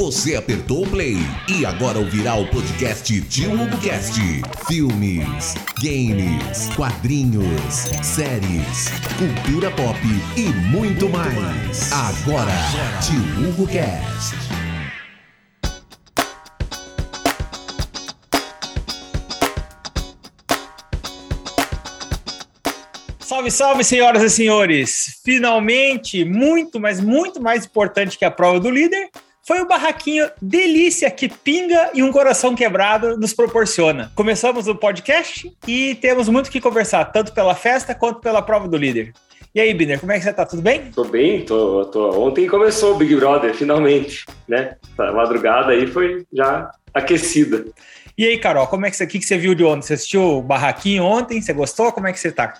Você apertou o play e agora ouvirá o podcast Hugo Cast. Filmes, games, quadrinhos, séries, cultura pop e muito mais. Agora, Tio Hugo Cast. Salve, salve, senhoras e senhores! Finalmente, muito, mas muito mais importante que a prova do líder, foi o barraquinho delícia que pinga e um coração quebrado nos proporciona. Começamos o podcast e temos muito o que conversar, tanto pela festa quanto pela prova do líder. E aí, Biner, como é que você tá? Tudo bem? Tô bem, tô, tô. Ontem começou o Big Brother, finalmente, né? A madrugada aí foi já aquecida. E aí, Carol, como é que você, que, que você viu de ontem? Você assistiu o Barraquinho ontem? Você gostou? Como é que você tá?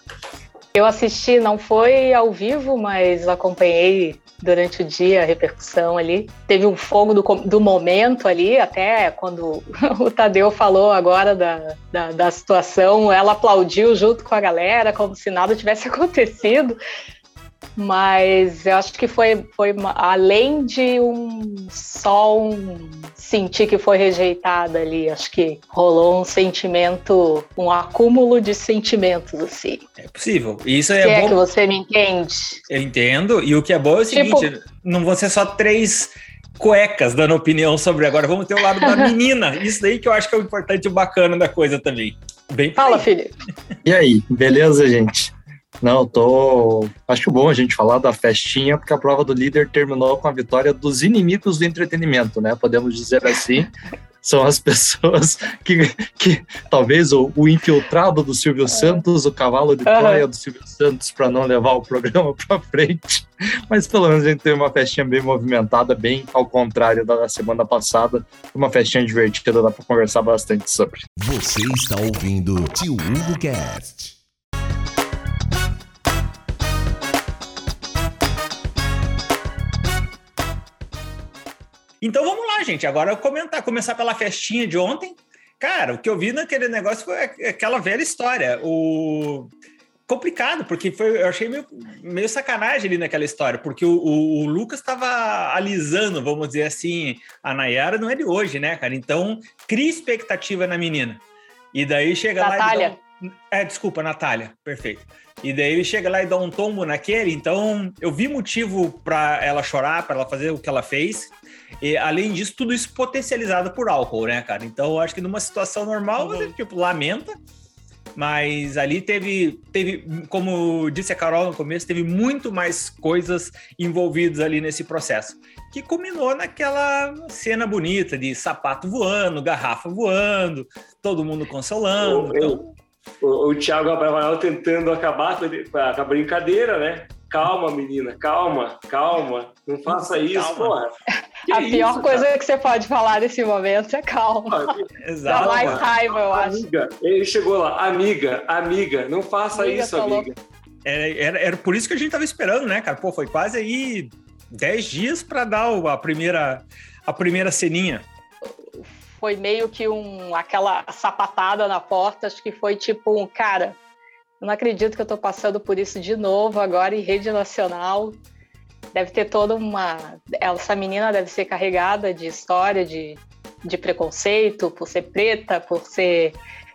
Eu assisti, não foi ao vivo, mas acompanhei durante o dia a repercussão ali. Teve um fogo do, do momento ali, até quando o Tadeu falou agora da, da, da situação, ela aplaudiu junto com a galera, como se nada tivesse acontecido mas eu acho que foi, foi além de um só um sentir que foi rejeitada ali, acho que rolou um sentimento, um acúmulo de sentimentos assim. É possível. Isso é que bom. É que você me entende? Eu entendo. E o que é bom é o tipo... seguinte, não vão ser só três cuecas dando opinião sobre agora, vamos ter o lado da menina. Isso daí que eu acho que é o importante e o bacana da coisa também. Bem Fala, Felipe. E aí, beleza, gente? Não, tô. Acho bom a gente falar da festinha, porque a prova do líder terminou com a vitória dos inimigos do entretenimento, né? Podemos dizer assim. São as pessoas que, que talvez o, o infiltrado do Silvio é. Santos, o cavalo de Troia do Silvio Santos, para não levar o programa para frente. Mas pelo menos a gente teve uma festinha bem movimentada, bem ao contrário da semana passada. Uma festinha divertida, dá para conversar bastante sobre. Você está ouvindo Tio Hugo Cast. Então vamos lá, gente. Agora eu comentar, começar pela festinha de ontem. Cara, o que eu vi naquele negócio foi aquela velha história. O complicado, porque foi, eu achei meio, meio sacanagem ali naquela história, porque o, o, o Lucas estava alisando, vamos dizer assim, a Nayara não é de hoje, né, cara? Então, cria expectativa na menina. E daí chega Natália. lá e um... É, desculpa, Natália, perfeito. E daí ele chega lá e dá um tombo naquele, então eu vi motivo para ela chorar, para ela fazer o que ela fez. E, além disso, tudo isso potencializado por álcool, né, cara? Então, eu acho que numa situação normal, uhum. você, tipo, lamenta, mas ali teve, teve, como disse a Carol no começo, teve muito mais coisas envolvidas ali nesse processo, que culminou naquela cena bonita de sapato voando, garrafa voando, todo mundo consolando. então... o, o Thiago Abravanel tentando acabar com a brincadeira, né? Calma, menina, calma, calma. Não faça isso, porra. Que a pior isso, coisa cara? que você pode falar nesse momento é calma. Exato. Dá mais raiva, eu acho. Amiga, ele chegou lá, amiga, amiga, não faça amiga, isso, amiga. Era, era, era, por isso que a gente tava esperando, né, cara? Pô, foi quase aí 10 dias para dar a primeira, a primeira ceninha. Foi meio que um, aquela sapatada na porta, acho que foi tipo um, cara, eu não acredito que eu estou passando por isso de novo agora em rede nacional. Deve ter toda uma. Essa menina deve ser carregada de história, de, de preconceito, por ser preta, por ser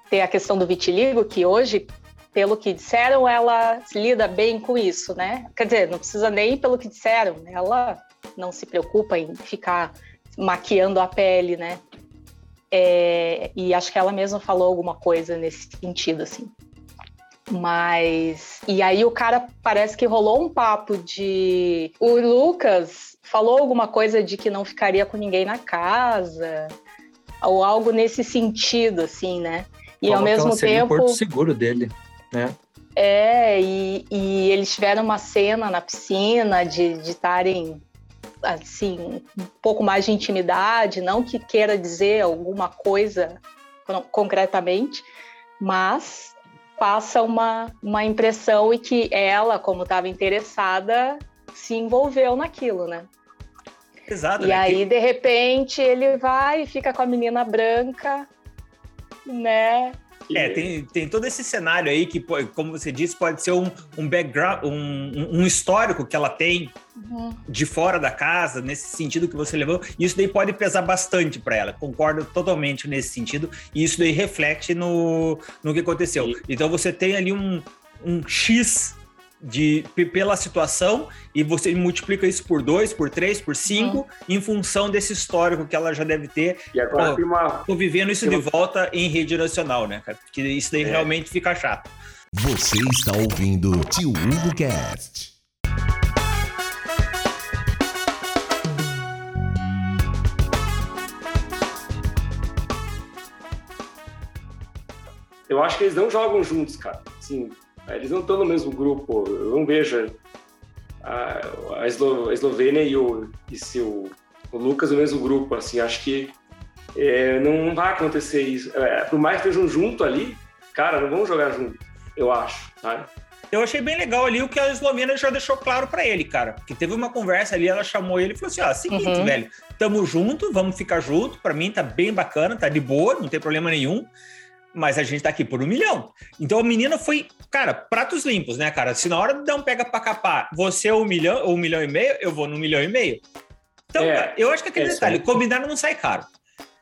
ter a questão do vitiligo, que hoje, pelo que disseram, ela lida bem com isso, né? Quer dizer, não precisa nem pelo que disseram, ela não se preocupa em ficar maquiando a pele, né? É, e acho que ela mesma falou alguma coisa nesse sentido, assim. Mas. E aí o cara parece que rolou um papo de. O Lucas falou alguma coisa de que não ficaria com ninguém na casa, ou algo nesse sentido, assim, né? E Falou ao mesmo tempo. O porto seguro dele, né? É, e, e eles tiveram uma cena na piscina de estarem assim, um pouco mais de intimidade, não que queira dizer alguma coisa concretamente, mas passa uma, uma impressão e que ela, como estava interessada, se envolveu naquilo, né? Exato. E né? aí, de repente, ele vai e fica com a menina branca, né? É, tem, tem todo esse cenário aí que, como você disse, pode ser um, um background, um, um histórico que ela tem uhum. de fora da casa, nesse sentido que você levou. E isso daí pode pesar bastante para ela. Concordo totalmente nesse sentido. E isso daí reflete no, no que aconteceu. Então você tem ali um, um X de, pela situação e você multiplica isso por dois, por três, por cinco, uhum. em função desse histórico que ela já deve ter. E agora Pô, tem uma. Tô vivendo isso de volta em rede nacional, né, cara? Porque isso daí é. realmente fica chato. Você está ouvindo Tio Hugo Cast. Eu acho que eles não jogam juntos, cara. Assim, eles não estão no mesmo grupo. Eu não vejo a, a, Eslo, a Eslovênia e o, e seu, o Lucas no mesmo grupo. Assim, acho que é, não vai acontecer isso. É, por mais que estejam junto ali, cara, não vão jogar junto, eu acho, sabe? Eu achei bem legal ali o que a Eslovênia já deixou claro para ele, cara. Porque teve uma conversa ali, ela chamou ele e falou assim: ó, seguinte, uhum. velho, tamo junto, vamos ficar junto. Para mim tá bem bacana, tá de boa, não tem problema nenhum mas a gente tá aqui por um milhão. Então a menina foi, cara, pratos limpos, né, cara? Se na hora de dar um pega pra capar, você é um milhão ou um milhão e meio, eu vou no milhão e meio. Então, é, cara, eu acho que aquele é, detalhe, combinado não sai caro.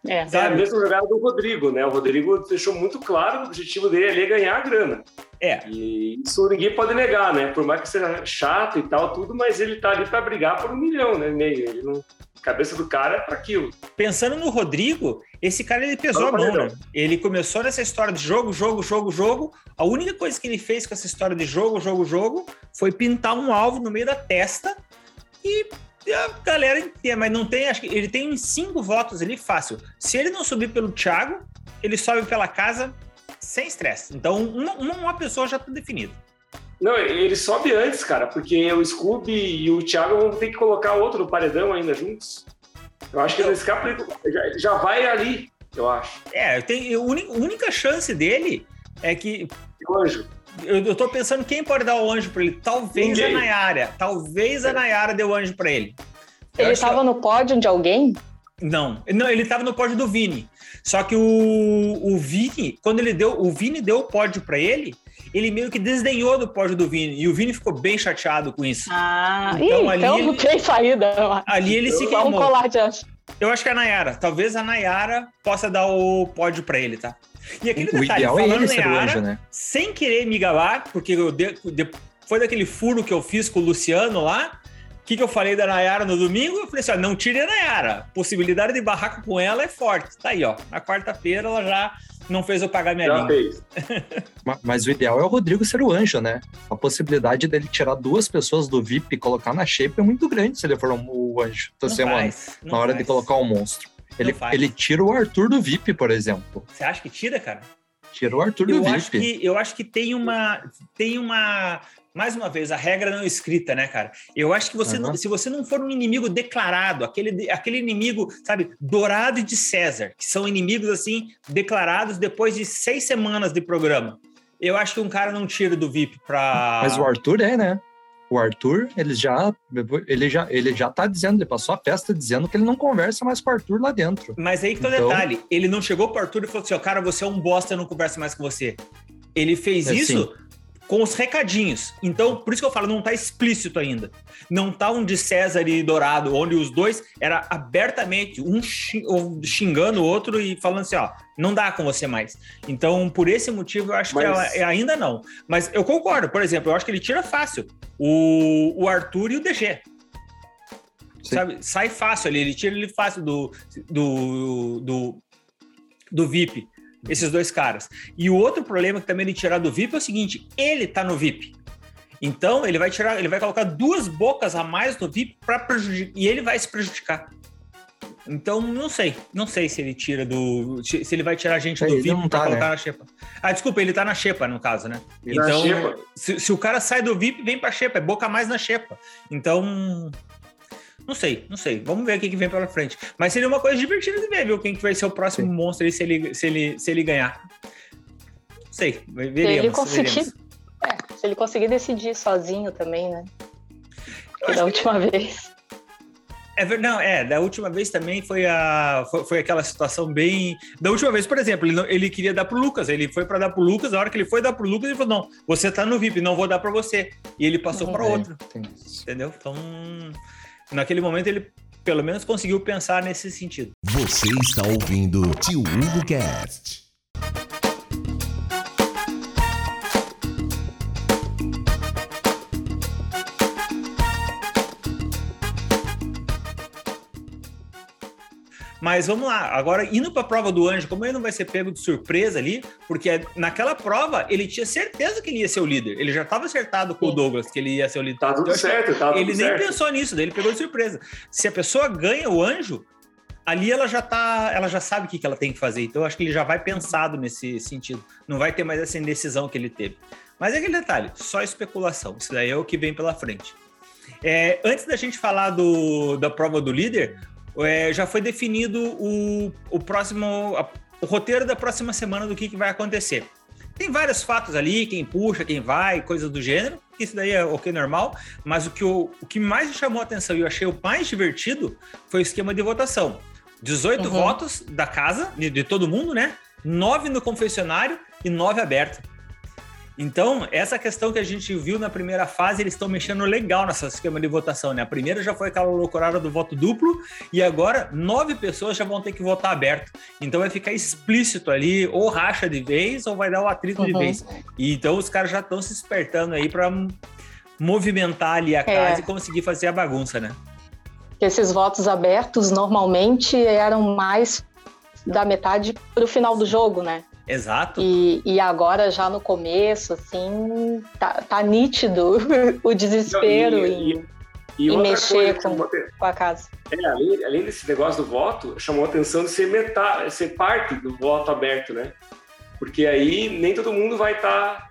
É, é a mesma jogada do Rodrigo, né? O Rodrigo deixou muito claro que o objetivo dele ali é ganhar a grana. É. E isso ninguém pode negar, né? Por mais que seja chato e tal, tudo, mas ele tá ali para brigar por um milhão, né? Meio. Ele não. Cabeça do cara é para aquilo. Pensando no Rodrigo, esse cara ele pesou não, a mão, né? Ele começou nessa história de jogo, jogo, jogo, jogo. A única coisa que ele fez com essa história de jogo, jogo, jogo foi pintar um alvo no meio da testa e a galera inteira, mas não tem, acho que ele tem cinco votos ali fácil. Se ele não subir pelo Thiago, ele sobe pela casa sem estresse. Então, uma, uma pessoa já está definida. Não, ele sobe antes, cara, porque o Scooby e o Thiago vão ter que colocar outro no paredão ainda juntos. Eu acho que ele escapa, já, já vai ali, eu acho. É, tem, a única chance dele é que. O anjo. Eu, eu tô pensando quem pode dar o anjo para ele. Talvez Ninguém. a Nayara. Talvez a é. Nayara dê o anjo para ele. Eu ele estava que... no pódio de alguém? Não, não, ele estava no pódio do Vini. Só que o, o Vini, quando ele deu, o Vini deu o pódio para ele, ele meio que desdenhou do pódio do Vini. E o Vini ficou bem chateado com isso. Ah, então, ih, ali então ele, não tem saída. Ali ele se queimou. Vamos colar. Eu acho que a Nayara, talvez a Nayara possa dar o pódio para ele, tá? E aquele o detalhe, ideal falando é ele ser Nayara, anjo, né? sem querer me gabar, porque eu de, de, foi daquele furo que eu fiz com o Luciano lá, o que, que eu falei da Nayara no domingo? Eu falei assim: ó, não tire a Nayara. Possibilidade de barraco com ela é forte. Tá aí, ó. Na quarta-feira ela já não fez eu pagar minha já língua. mas, mas o ideal é o Rodrigo ser o anjo, né? A possibilidade dele tirar duas pessoas do VIP e colocar na shape é muito grande se ele for o anjo. Então, assim, faz, na hora faz. de colocar o monstro. Ele, ele tira o Arthur do VIP, por exemplo. Você acha que tira, cara? Tira o Arthur eu do acho VIP. Que, eu acho que tem uma, tem uma mais uma vez, a regra não escrita, né, cara? Eu acho que você, uhum. não, se você não for um inimigo declarado, aquele, aquele inimigo, sabe, dourado e de César, que são inimigos, assim, declarados depois de seis semanas de programa, eu acho que um cara não tira do VIP pra. Mas o Arthur é, né? O Arthur, ele já, ele já, ele já tá dizendo, ele passou a festa dizendo que ele não conversa mais com o Arthur lá dentro. Mas aí que tá o então... detalhe, ele não chegou pro Arthur e falou assim, ó, cara, você é um bosta, eu não converso mais com você. Ele fez é, isso sim com os recadinhos. Então, por isso que eu falo, não está explícito ainda. Não está um de César e Dourado, onde os dois era abertamente um xingando o outro e falando assim, ó, não dá com você mais. Então, por esse motivo, eu acho Mas... que ela, é, ainda não. Mas eu concordo, por exemplo, eu acho que ele tira fácil o, o Arthur e o DG. Sabe? Sai fácil ali, ele tira ele fácil do, do, do, do VIP esses dois caras. E o outro problema que também ele tirar do VIP é o seguinte: ele tá no VIP. Então ele vai tirar, ele vai colocar duas bocas a mais no VIP para prejudicar e ele vai se prejudicar. Então não sei, não sei se ele tira do, se ele vai tirar a gente é, do VIP para tá, colocar né? na xepa. Ah, desculpa, ele tá na xepa no caso, né? Ele então, se, se, o cara sai do VIP, vem para xepa, é boca mais na xepa. Então não sei, não sei. Vamos ver o que vem pela frente. Mas seria uma coisa divertida de ver, viu? Quem que vai ser o próximo Sim. monstro aí se ele, se, ele, se ele ganhar. Não sei, veremos. Se ele conseguir, é, se ele conseguir decidir sozinho também, né? Que da última que... vez. É verdade, não, é, da última vez também foi, a, foi, foi, aquela situação bem. Da última vez, por exemplo, ele, não, ele queria dar pro Lucas, ele foi para dar pro Lucas, a hora que ele foi dar pro Lucas, ele falou: não, você tá no VIP, não vou dar para você. E ele passou para outro. Entendeu? Então, naquele momento ele pelo menos conseguiu pensar nesse sentido. Você está ouvindo Tio Hugo Cast. Mas vamos lá, agora indo para a prova do anjo, como ele não vai ser pego de surpresa ali, porque naquela prova ele tinha certeza que ele ia ser o líder. Ele já estava acertado com Sim. o Douglas que ele ia ser o líder. Tá tudo então, certo, tá tudo Ele certo. nem pensou nisso, daí ele pegou de surpresa. Se a pessoa ganha o anjo, ali ela já tá, ela já sabe o que, que ela tem que fazer. Então eu acho que ele já vai pensado nesse sentido. Não vai ter mais essa indecisão que ele teve. Mas é aquele detalhe, só especulação. Isso daí é o que vem pela frente. É, antes da gente falar do, da prova do líder, é, já foi definido o, o próximo, a, o roteiro da próxima semana do que, que vai acontecer. Tem vários fatos ali, quem puxa, quem vai, coisas do gênero. Isso daí é ok, normal. Mas o que, o, o que mais me chamou a atenção e eu achei o mais divertido foi o esquema de votação. 18 uhum. votos da casa, de, de todo mundo, né? 9 no confessionário e 9 aberto. Então, essa questão que a gente viu na primeira fase, eles estão mexendo legal nessa esquema de votação, né? A primeira já foi aquela loucurada do voto duplo, e agora nove pessoas já vão ter que votar aberto. Então vai ficar explícito ali, ou racha de vez, ou vai dar o atrito uhum. de vez. E então os caras já estão se espertando aí para movimentar ali a é. casa e conseguir fazer a bagunça, né? Esses votos abertos normalmente eram mais da metade para o final do jogo, né? Exato. E, e agora, já no começo, assim, tá, tá nítido o desespero Não, e, em, e, e mexer com, com, a casa. É, além, além, desse negócio do voto, chamou a atenção de ser, metade, ser parte do voto aberto, né? Porque aí nem todo mundo vai estar tá,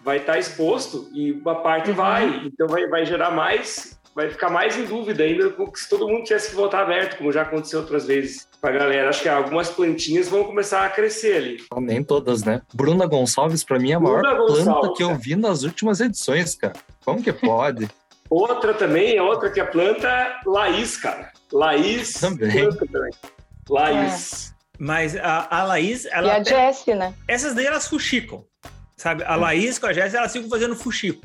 vai tá exposto e uma parte uhum. vai, então vai, vai gerar mais vai ficar mais em dúvida ainda se todo mundo tivesse que votar aberto, como já aconteceu outras vezes pra galera. Acho que algumas plantinhas vão começar a crescer ali. Nem todas, né? Bruna Gonçalves, para mim, é a maior planta que eu vi nas últimas edições, cara. Como que pode? outra também, outra que é planta, Laís, cara. Laís. Também. também. Laís. É. Mas a, a Laís, ela. E a Jessie, né? Essas daí elas fuxicam. Sabe? A Laís com a Jessie, elas ficam fazendo fuxico.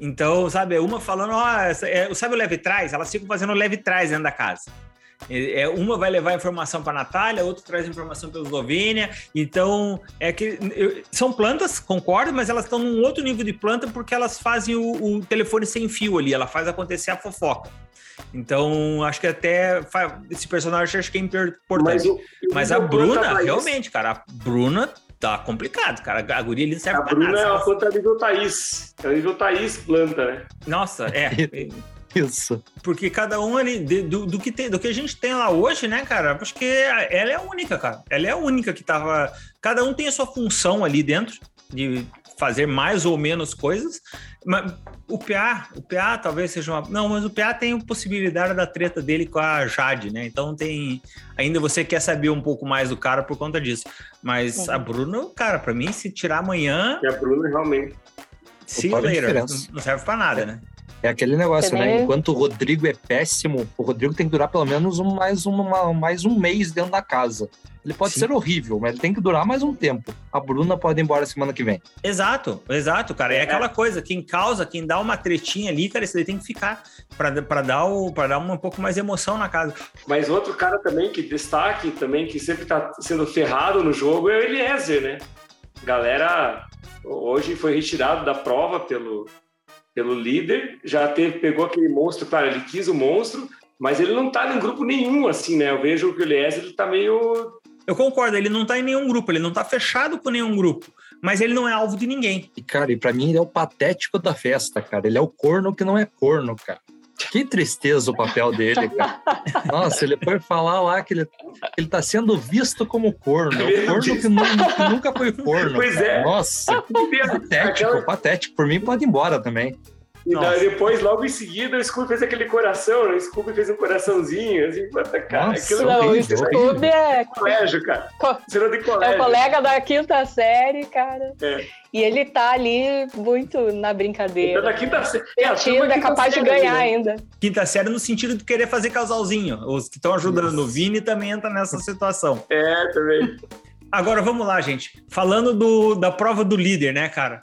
Então, sabe, uma falando, ó, é, sabe o leve trás? Elas ficam fazendo leve trás dentro da casa. É, uma vai levar informação para a Natália, outra traz informação para a Eslovênia. Então, é que eu, são plantas, concordo, mas elas estão num outro nível de planta porque elas fazem o, o telefone sem fio ali, ela faz acontecer a fofoca. Então, acho que até esse personagem acho que é importante. Mas, mas a Bruna, realmente, cara, a Bruna tá complicado, cara. A guria ali não serve a pra Bruna nada. A Bruna é uma planta nível Thaís. É nível Thaís planta, né? Nossa, é. Isso. Porque cada um ali, do, do, que tem, do que a gente tem lá hoje, né, cara? Acho que ela é a única, cara. Ela é a única que tava. Cada um tem a sua função ali dentro de fazer mais ou menos coisas. Mas o PA, o PA talvez seja uma. Não, mas o PA tem a possibilidade da treta dele com a Jade, né? Então tem. Ainda você quer saber um pouco mais do cara por conta disso. Mas a Bruna, cara, para mim, se tirar amanhã. E a Bruna realmente. Se later, não serve para nada, né? É aquele negócio, né? Enquanto o Rodrigo é péssimo, o Rodrigo tem que durar pelo menos um, mais, uma, mais um mês dentro da casa. Ele pode Sim. ser horrível, mas ele tem que durar mais um tempo. A Bruna pode ir embora semana que vem. Exato, exato, cara. É, é aquela coisa, quem causa, quem dá uma tretinha ali, cara, isso daí tem que ficar para dar, o, dar um pouco mais emoção na casa. Mas outro cara também que destaque, também, que sempre tá sendo ferrado no jogo é o Eliezer, né? Galera, hoje foi retirado da prova pelo, pelo líder, já teve, pegou aquele monstro, claro, ele quis o monstro, mas ele não tá em grupo nenhum, assim, né? Eu vejo que o Eliezer ele tá meio. Eu concordo, ele não tá em nenhum grupo, ele não tá fechado com nenhum grupo, mas ele não é alvo de ninguém. E, cara, e pra mim ele é o patético da festa, cara. Ele é o corno que não é corno, cara. Que tristeza o papel dele, cara. Nossa, ele foi falar lá que ele, ele tá sendo visto como corno. O corno que, que nunca foi corno. Pois cara. é. Nossa, patético, Aquela... patético. Por mim, pode ir embora também. E daí, depois, logo em seguida, o Scooby fez aquele coração, né? o Scooby fez um coraçãozinho, assim, puta, cara. Nossa, aquilo Não, o Scooby é, colégio, cara. Co- Cena de é colégio. o colega da quinta série, cara. É. E ele tá ali muito na Então, brincadeira. na quinta série. É, a Divertido, turma é quinta capaz de série, ganhar né? ainda. Quinta série no sentido de querer fazer casalzinho. Os que estão ajudando. O Vini também entra nessa situação. É, também. Agora vamos lá, gente. Falando do, da prova do líder, né, cara?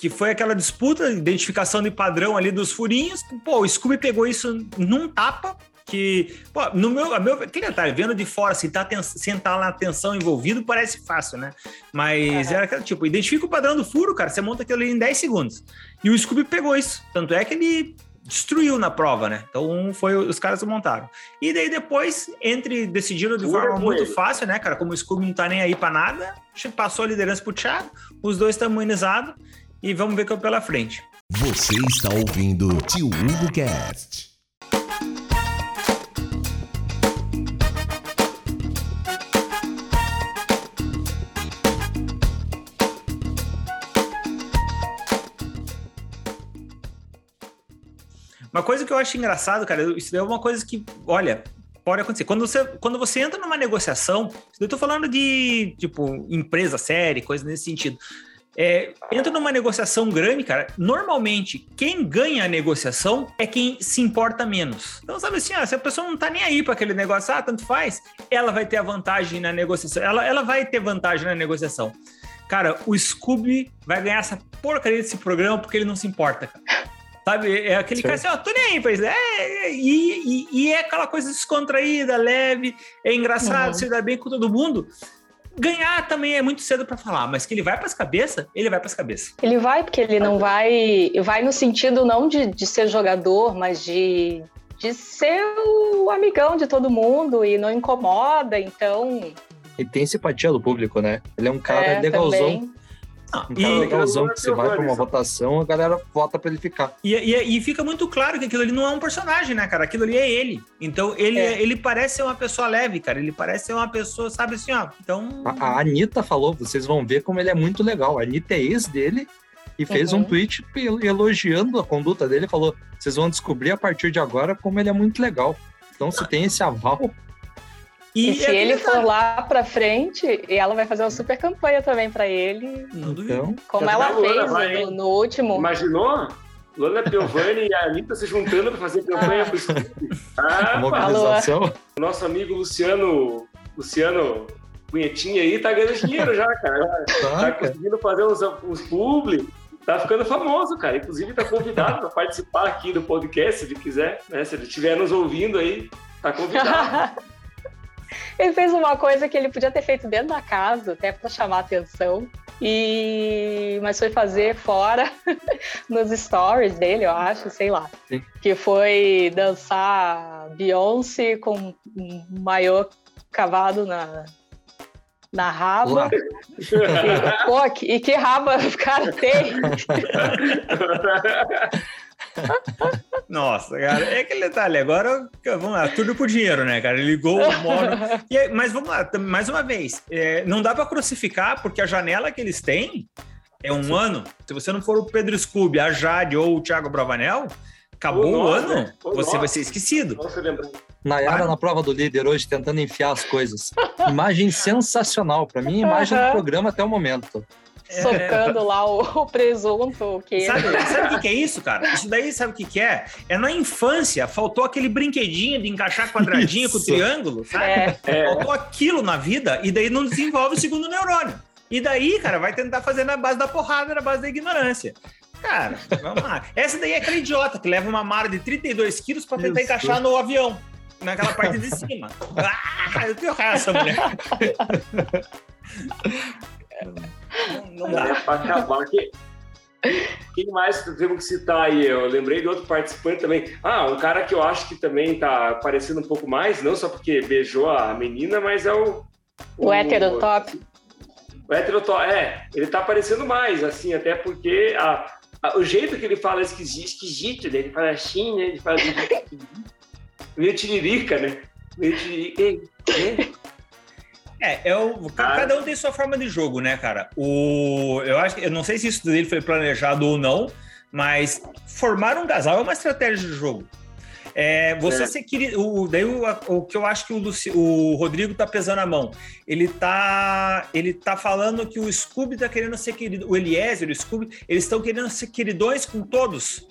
Que foi aquela disputa, identificação de padrão ali dos furinhos. Pô, o Scooby pegou isso num tapa. Que, pô, no meu, a meu que detalhe, vendo de fora, assim, tá ten- sem estar na tensão envolvido, parece fácil, né? Mas Aham. era aquele tipo, identifica o padrão do furo, cara, você monta aquilo ali em 10 segundos. E o Scooby pegou isso. Tanto é que ele destruiu na prova, né? Então foi os caras que montaram. E daí depois, entre decidiram de forma muito ele. fácil, né, cara? Como o Scooby não tá nem aí pra nada, passou a liderança pro Thiago, os dois estão imunizados e vamos ver o que é pela frente. Você está ouvindo Tio Hugo Cast. Uma coisa que eu acho engraçado, cara, isso é uma coisa que, olha, pode acontecer. Quando você, quando você entra numa negociação, eu tô falando de, tipo, empresa séria, coisa nesse sentido. É, entra numa negociação grande, cara. Normalmente, quem ganha a negociação é quem se importa menos. Então, sabe assim, ó, se a pessoa não tá nem aí para aquele negócio, ah, tanto faz, ela vai ter a vantagem na negociação. Ela, ela vai ter vantagem na negociação. Cara, o Scooby vai ganhar essa porcaria desse programa porque ele não se importa, cara. Sabe? É aquele cara assim, ó, tô nem aí, pois é, é, e, e, e é aquela coisa descontraída, leve, é engraçado, Uhum. se dá bem com todo mundo. Ganhar também é muito cedo pra falar, mas que ele vai pras cabeças, ele vai pras cabeças. Ele vai, porque ele não vai. Vai no sentido não de, de ser jogador, mas de, de ser o amigão de todo mundo e não incomoda, então. E tem simpatia do público, né? Ele é um cara é, legalzão. também. Não, Um cara e, legalzão que se vai pra uma votação, a galera vota pra ele ficar. e, e- e fica muito claro que aquilo ali não é um personagem, né, cara? Aquilo ali é ele. Então ele, É. ele parece ser uma pessoa leve, cara. Ele parece ser uma pessoa, sabe assim, ó. Então. A, a Anitta falou, vocês vão ver como ele é muito legal. A Anitta é ex dele e fez Uhum. um tweet el- elogiando a conduta dele. Falou: vocês vão descobrir a partir de agora como ele é muito legal. Então, se tem esse aval, E, é se aquele ele for lá pra frente, ela vai fazer uma super campanha também pra ele, Não duvido. então. como ela fez vai, no, no último. Imaginou? Lona Piovani e a Anitta se juntando para fazer campanha Ah. pro Scooby. A Ah, mobilização. o nosso amigo Luciano, Luciano Punhetinha aí tá ganhando dinheiro já, cara. Tá Tá, cara. conseguindo fazer uns, uns publi. Tá ficando famoso, cara. Inclusive tá convidado para participar aqui do podcast, se ele quiser. Né? Se ele estiver nos ouvindo aí, tá convidado. ele fez uma coisa que ele podia ter feito dentro da casa, até pra chamar atenção. E mas foi fazer fora nos stories dele, eu acho, sei lá. Sim. Que foi dançar Beyoncé com um maiô cavado na na raba. E, pô, que- e que raba o cara tem? Nossa, cara, é aquele detalhe. Agora, vamos lá, tudo por dinheiro, né, cara? Ele ligou o mono. E aí, mas vamos lá, mais uma vez. é, não dá pra crucificar, porque a janela que eles têm é um ano. Se você não for o Pedro Scooby, a Jade ou o Thiago Bravanel, acabou Ou o ano, né? Você nós. vai ser esquecido. Nossa? Nayara Ah. na prova do líder hoje, tentando enfiar as coisas. Imagem sensacional. Pra mim, imagem do programa até o momento. Socando lá o, o presunto, o queijo. Sabe, sabe o que que é isso, cara? Isso daí, sabe o que, que é? É na infância, faltou aquele brinquedinho de encaixar quadradinho com Isso. triângulo, sabe? É, É, Faltou aquilo na vida e daí não desenvolve o segundo neurônio. E daí, cara, vai tentar fazer na base da porrada, na base da ignorância. Cara, vamos lá. Essa daí é aquela idiota que leva uma mara de 32 quilos pra tentar Isso. encaixar no avião, naquela parte de cima. Ah, eu tenho dessa mulher. Não, não é dá. pra acabar. Quem, quem mais temos que citar aí? Eu lembrei de outro participante também. Ah, um cara que eu acho que também tá aparecendo um pouco mais, não só porque beijou a menina, mas é o. o heterotop. O heterotop, é. Ele tá aparecendo mais, assim, até porque a, a- o jeito que ele fala é esquisito, esquisito, né? Ele fala assim, né? Ele fala meio tiririca, né? Meio tiririca. Ei, ei. É, é o, ca- cada um tem sua forma de jogo, né, cara? O, eu acho que eu não sei se isso dele foi planejado ou não, Mas formar um casal é uma estratégia de jogo. É, você é. ser querido. O, daí o, o, que eu acho que o, Luci, o Rodrigo tá pesando a mão. Ele tá, ele tá falando que o Scooby tá querendo ser querido. O Eliezer, o Scooby, eles estão querendo ser queridões com todos.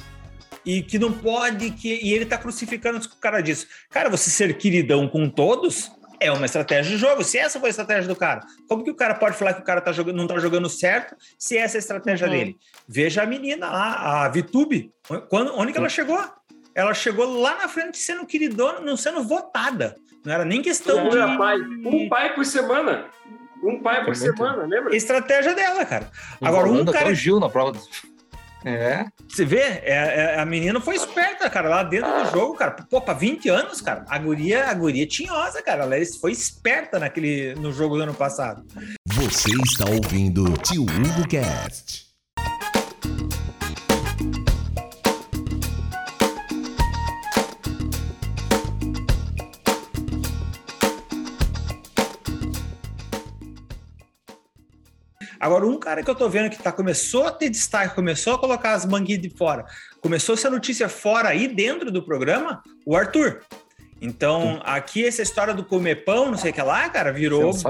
E que não pode. Que, e ele tá crucificando o cara disso. Cara, você ser queridão com todos é uma estratégia de jogo. Se essa foi a estratégia do cara, como que o cara pode falar que o cara tá jogando, não tá jogando certo se essa é a estratégia uhum. dele? Veja a menina lá, a Vitube. Quando, onde que ela chegou? ela chegou lá na frente sendo queridona, não sendo votada. Não era nem questão um de. Pai. Um pai por semana. Um pai por semana, lembra? Estratégia dela, cara. Agora, um cara. Gil na prova. É. Você vê, é, é, a menina foi esperta, cara, lá dentro do jogo, cara. Pô, pra 20 anos, cara. A guria, a guria tinhosa, cara. Ela foi esperta naquele, no jogo do ano passado. Você está ouvindo Tio Hugo Cast. Agora, um cara que eu tô vendo que tá, começou a ter destaque, começou a colocar as manguinhas de fora, começou a ser notícia fora aí dentro do programa, o Então, aqui essa história do comer pão, não sei o que lá, cara, virou buzz.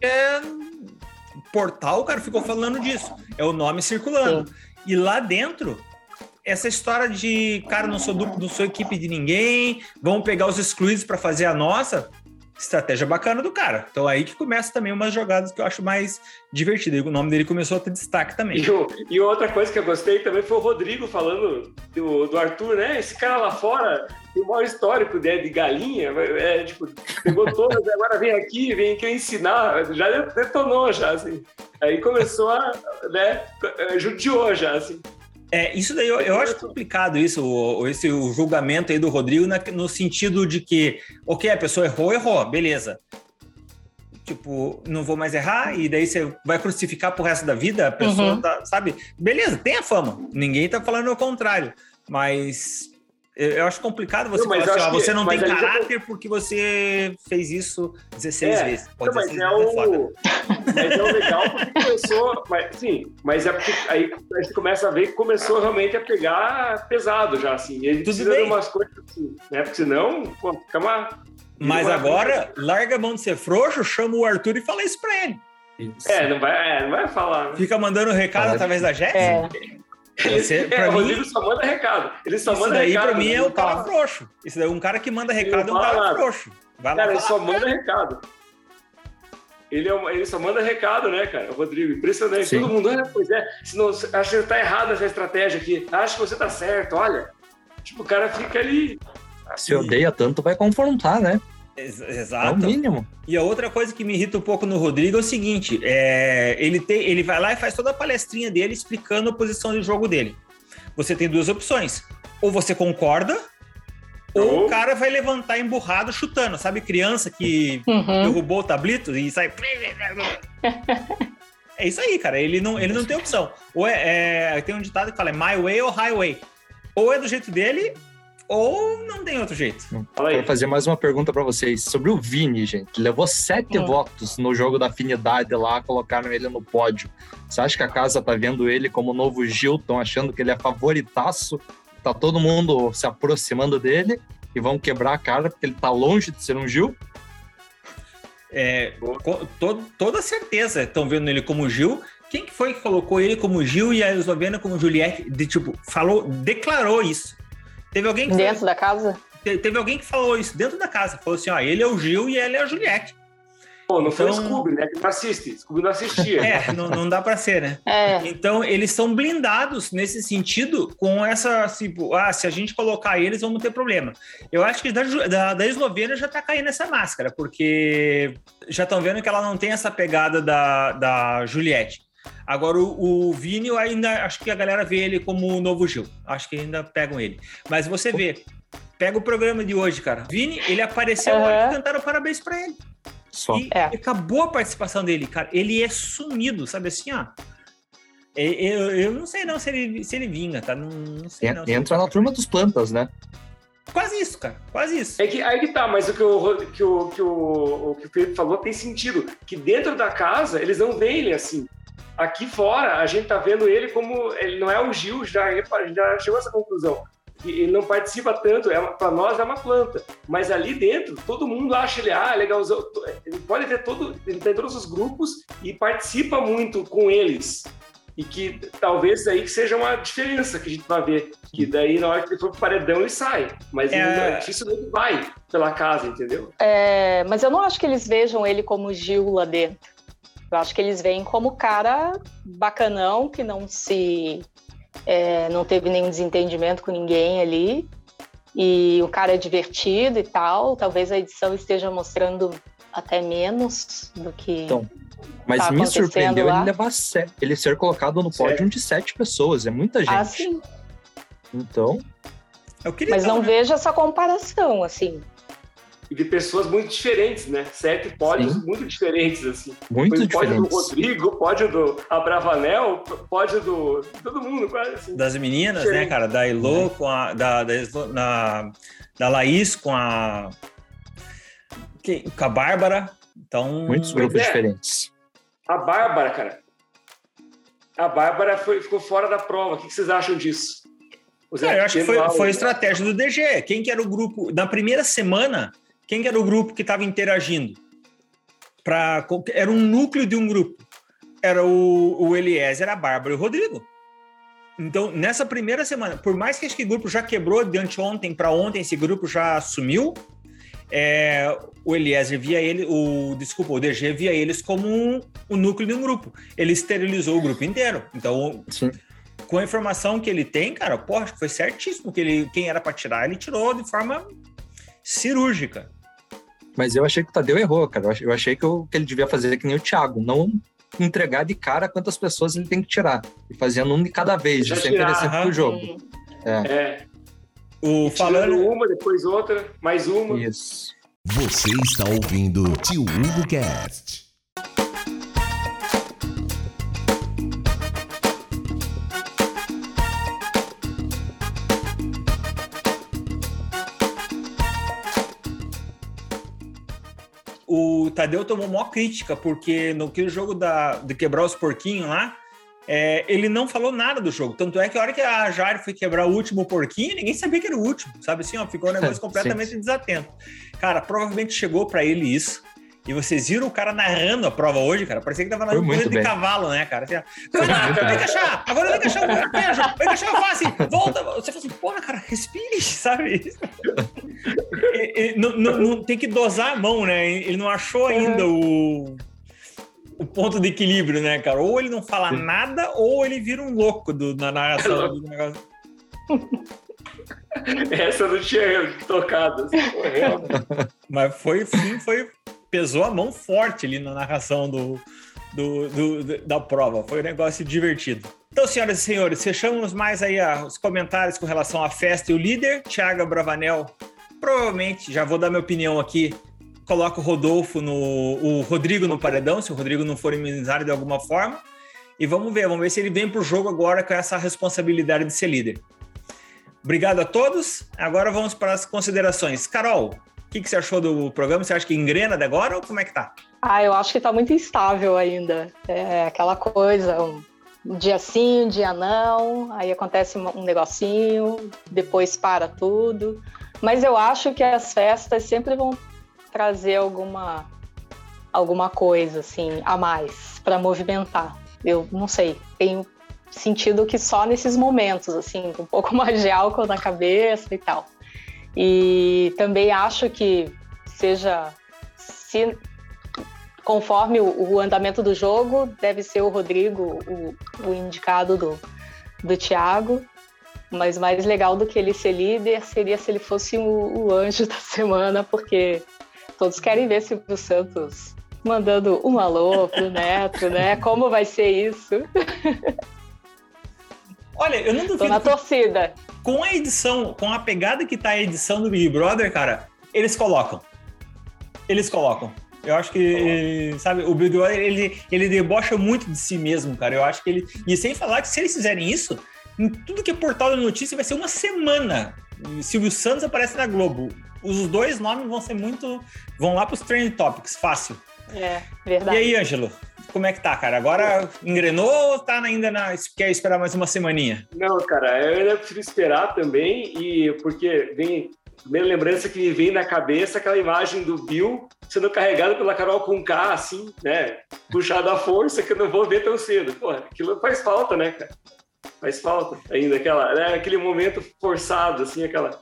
É, portal, o cara ficou falando disso. É o nome circulando. Sim. E lá dentro, essa história de, cara, não sou, do, não sou equipe de ninguém, vamos pegar os excluídos para fazer a nossa estratégia bacana do cara. Então aí que começa também umas jogadas que eu acho mais divertidas. O nome dele começou a ter destaque também. E, e outra coisa que eu gostei também foi o Rodrigo falando do, do Arthur, né? Esse cara lá fora tem o maior histórico de, de galinha, é, tipo, pegou todas, agora vem aqui, vem aqui ensinar, já detonou já, assim. Aí começou a, né, judiou já, assim. É, isso daí eu, eu acho complicado isso, o, esse o julgamento aí do Rodrigo, na, no sentido de que, ok, a pessoa errou, errou, beleza. Tipo, não vou mais errar, e daí você vai crucificar pro resto da vida, a pessoa uhum. tá, sabe? Beleza, tem a fama. Ninguém tá falando o contrário. Mas eu acho complicado você não, falar assim, ó, você não tem caráter porque você fez isso 16 é, vezes. Pode não, mas, é o... mas é o legal porque começou. Mas, sim, mas é porque aí a gente começa a ver que começou realmente a pegar pesado já, assim. Ele Tudo precisa bem. de umas coisas assim, né? Porque senão, pô, fica uma. Mas agora, larga a mão de ser frouxo, chama o Arthur e fala isso pra ele. Isso. É, não vai, é, não vai falar. Né? Fica mandando recado através da Jéssica. É. Você, é, o Rodrigo só manda recado. Ele só manda daí, recado. Pra mim é o cara frouxo. Isso daí, um cara que manda recado é um cara nada. frouxo. Vai cara, ele só manda recado. Ele, é, ele só manda recado, né, cara? O Rodrigo, impressionante. Sim. Todo mundo, olha, pois é, senão, acho que tá errado essa estratégia aqui. Acho que você tá certo, olha. Tipo, o cara fica ali. Se odeia tanto, vai confrontar, né? Exato. É o mínimo. E a outra coisa que me irrita um pouco no Rodrigo é o seguinte: é, ele, tem, ele vai lá e faz toda a palestrinha dele explicando a posição de jogo dele. Você tem duas opções. Ou você concorda, ou, ou o cara vai levantar emburrado chutando. Sabe, criança que uhum. derrubou o tablito e sai. é isso aí, cara. Ele não, ele não tem opção. Ou é, é, tem um ditado que fala: é my way ou highway. Ou é do jeito dele, ou não tem outro jeito. Quero fazer mais uma pergunta para vocês sobre o Vini, gente. Levou sete hum. votos no jogo da afinidade lá, colocaram ele no pódio. Você acha que a casa tá vendo ele como o novo Gilton, achando que ele é favoritaço? Tá todo mundo se aproximando dele e vão quebrar a cara porque ele tá longe de ser um Gil? É, to, toda certeza estão vendo ele como Gil. Quem que foi que colocou ele como Gil e a Eslovena como Juliette? De, tipo, falou, declarou isso. Teve alguém que Dentro da casa? Teve alguém que falou isso dentro da casa. Falou assim: ó, ele é o Gil e ela é a Juliette. Pô, não então... foi o Scooby, né? Que não assiste. Scooby não assistia. É, não, não dá para ser, né? É. Então, eles são blindados nesse sentido com essa, tipo, ah, se a gente colocar eles, vamos ter problema. Eu acho que da, da, da Eslovênia já tá caindo essa máscara, porque já estão vendo que ela não tem essa pegada da, da Juliette. Agora, o, o Vini, eu ainda acho que a galera vê ele como o novo Gil. Acho que ainda pegam ele. Mas você vê, pega o programa de hoje, cara. Vini, ele apareceu uhum. e cantaram parabéns para ele. Só. E é. acabou a participação dele, cara. Ele é sumido, sabe assim, ó. Eu, eu não sei não se ele, se ele vinga, tá? Não, não sei não. Entra na turma dos plantas, né? Quase isso, cara. Quase isso. É que aí que tá, mas o que o, que o, que o, o que o Felipe falou tem sentido. Que dentro da casa, eles não veem ele assim. Aqui fora a gente tá vendo ele como ele não é o Gil já, ele já chegou a essa conclusão. Ele não participa tanto, é para nós é uma planta, mas ali dentro todo mundo acha ele ah legalzão. Ele pode ter todo, ele tem todos os grupos e participa muito com eles e que talvez aí seja uma diferença que a gente vai ver. Que daí, na hora que ele for pro paredão, ele sai. Mas é... dificilmente vai pela casa, entendeu? É, mas eu não acho que eles vejam ele como Gil lá dentro. Eu acho que eles veem como cara bacanão, que não se. É, não teve nenhum desentendimento com ninguém ali. E o cara é divertido e tal. Talvez a edição esteja mostrando até menos do que. Então mas tá me surpreendeu lá. ele levar ele ser colocado no pódio de sete pessoas. É muita gente. Ah, sim. Então. Mas não né? vejo essa comparação, assim. E de pessoas muito diferentes, né? Sete pódios sim. muito diferentes, assim. Muito Foi diferentes. Pódio do Rodrigo, pódio do Abravanel, pódio do. todo mundo, quase assim. Das meninas, né, Diferente. né, cara? Da Elo com a. Da, da, na, da Laís com a. Com a Bárbara. Então. Muitos grupos é. diferentes. A Bárbara, cara. A Bárbara foi, ficou fora da prova. O que vocês acham disso? É, eu acho que foi, foi estratégia do DG. Quem que era o grupo? Na primeira semana, quem que era o grupo que estava interagindo? Pra, era um núcleo de um grupo. Era o, o Eliezer, a Bárbara e o Rodrigo. Então, nessa primeira semana, por mais que esse grupo já quebrou de anteontem para ontem, esse grupo já sumiu, é, o Eliezer via ele, o desculpa, o DG via eles como um, um núcleo de um grupo. Ele esterilizou o grupo inteiro. Então, Sim. com a informação que ele tem, cara, porra, foi certíssimo que ele, quem era para tirar, ele tirou de forma cirúrgica. Mas eu achei que o Tadeu errou, cara. Eu achei que, eu, que ele devia fazer que nem o Thiago, não entregar de cara quantas pessoas ele tem que tirar. E fazendo um de cada vez, isso é interessante pro jogo. É. é. O falando uma, depois outra, mais uma. Isso. Você está ouvindo Tio Hugo Cast. O Tadeu tomou maior crítica, porque no que o jogo da, de quebrar os porquinhos lá, é, ele não falou nada do jogo. Tanto é que a hora que a Jari foi quebrar o último porquinho, ninguém sabia que era o último, sabe assim? Ó, ficou um negócio completamente desatento. Cara, provavelmente chegou para ele isso. E vocês viram o cara narrando a prova hoje, cara? Parecia que tava narrando corrida de cavalo, né, cara? Assim, vem encaixar, agora vem encaixar o beijo, vem encaixar a face, volta. Você fala assim, porra, cara, respire, sabe? e, e, não, não, não, tem que dosar a mão, né? Ele não achou ainda o o ponto de equilíbrio, né, cara? Ou ele não fala Sim. nada, ou ele vira um louco do, na narração do negócio. Essa eu não tinha tocado. Assim, Mas foi, sim, foi. Pesou a mão forte ali na narração do, do, do, da prova. Foi um negócio divertido. Então, senhoras e senhores, fechamos mais aí os comentários com relação à festa e o líder, Thiago Bravanel. Provavelmente, já vou dar minha opinião aqui, coloca o Rodolfo no. o Rodrigo no paredão, se o Rodrigo não for imunizado de alguma forma. E vamos ver, vamos ver se ele vem para o jogo agora com essa responsabilidade de ser líder. Obrigado a todos. Agora vamos para as considerações. Carol, que, que você achou do programa? Você acha que engrena agora ou como é que tá? Ah, eu acho que tá muito instável ainda. É aquela coisa, um dia sim, um dia não, aí acontece um negocinho, depois para tudo. Mas eu acho que as festas sempre vão trazer alguma alguma coisa assim a mais para movimentar. Eu não sei, tenho sentido que só nesses momentos assim, um pouco mais de álcool na cabeça e tal. E também acho que seja se conforme o, o andamento do jogo, deve ser o Rodrigo o, o indicado do, do Thiago. Mas mais legal do que ele ser líder seria se ele fosse o, o anjo da semana, porque Todos querem ver Silvio Santos mandando um alô pro Neto, né? Como vai ser isso? Olha, eu não duvido. Tô na torcida. Com a edição, com a pegada que tá a edição do Big Brother, cara, eles colocam. Eles colocam. Eu acho que, sabe, o Big Brother, ele, ele debocha muito de si mesmo, cara. Eu acho que ele. E sem falar que se eles fizerem isso, em tudo que é portal de notícia vai ser uma semana. Silvio Santos aparece na Globo os dois nomes vão ser muito. vão lá para os trending topics, fácil. É, verdade. E aí, Ângelo? Como é que tá, cara? Agora engrenou ou tá ainda na. Quer esperar mais uma semaninha? Não, cara, eu ainda prefiro esperar também, e porque vem. Primeira lembrança que me vem na cabeça aquela imagem do Bill sendo carregado pela Carol com K, assim, né? Puxado à força, que eu não vou ver tão cedo. Pô, aquilo faz falta, né, cara? Faz falta ainda, aquela, né? aquele momento forçado, assim, aquela,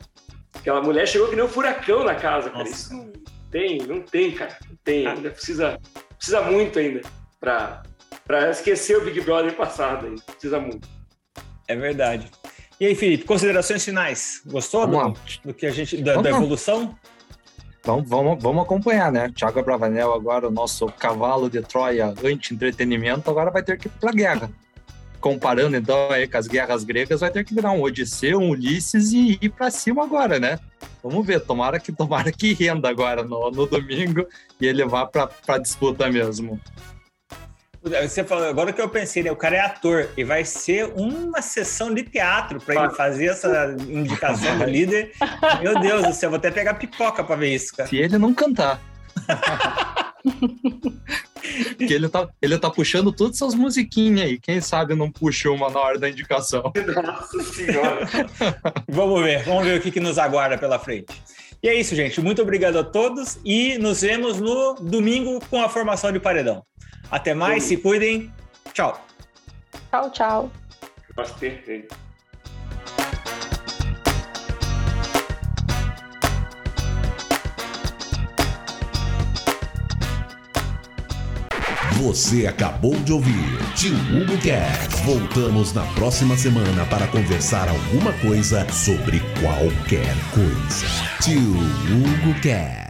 aquela mulher chegou que nem um furacão na casa, cara. Nossa. Isso não tem, não tem, cara. Não tem, ainda precisa, precisa muito ainda para esquecer o Big Brother passado. Aí. Precisa muito. É verdade. E aí, Felipe, considerações finais? Gostou do, do, que a gente da, da evolução? Vamos, vamos, vamos acompanhar, né? Thiago Bravanel, agora o nosso cavalo de Troia anti-entretenimento, agora vai ter que ir para a guerra. Comparando então aí com as guerras gregas, vai ter que virar um Odisseu, um Ulisses e ir para cima agora, né? Vamos ver, tomara que tomara que renda agora no, no domingo e ele vá para a disputa mesmo. Você falou, agora que eu pensei, né? O cara é ator e vai ser uma sessão de teatro para ele fazer essa indicação do líder. Meu Deus do céu, vou até pegar pipoca para ver isso, cara. Se ele não cantar. Porque ele tá, ele tá puxando todas essas musiquinhas aí. Quem sabe não puxa uma na hora da indicação. Nossa senhora. vamos ver, vamos ver o que, que nos aguarda pela frente. E é isso, gente. Muito obrigado a todos e nos vemos no domingo com a formação de paredão. Até mais, Sim. se cuidem. Tchau. Tchau, tchau. Você acabou de ouvir Tio Hugo Cast. Voltamos na próxima semana para conversar alguma coisa sobre qualquer coisa. Tio Hugo Cast.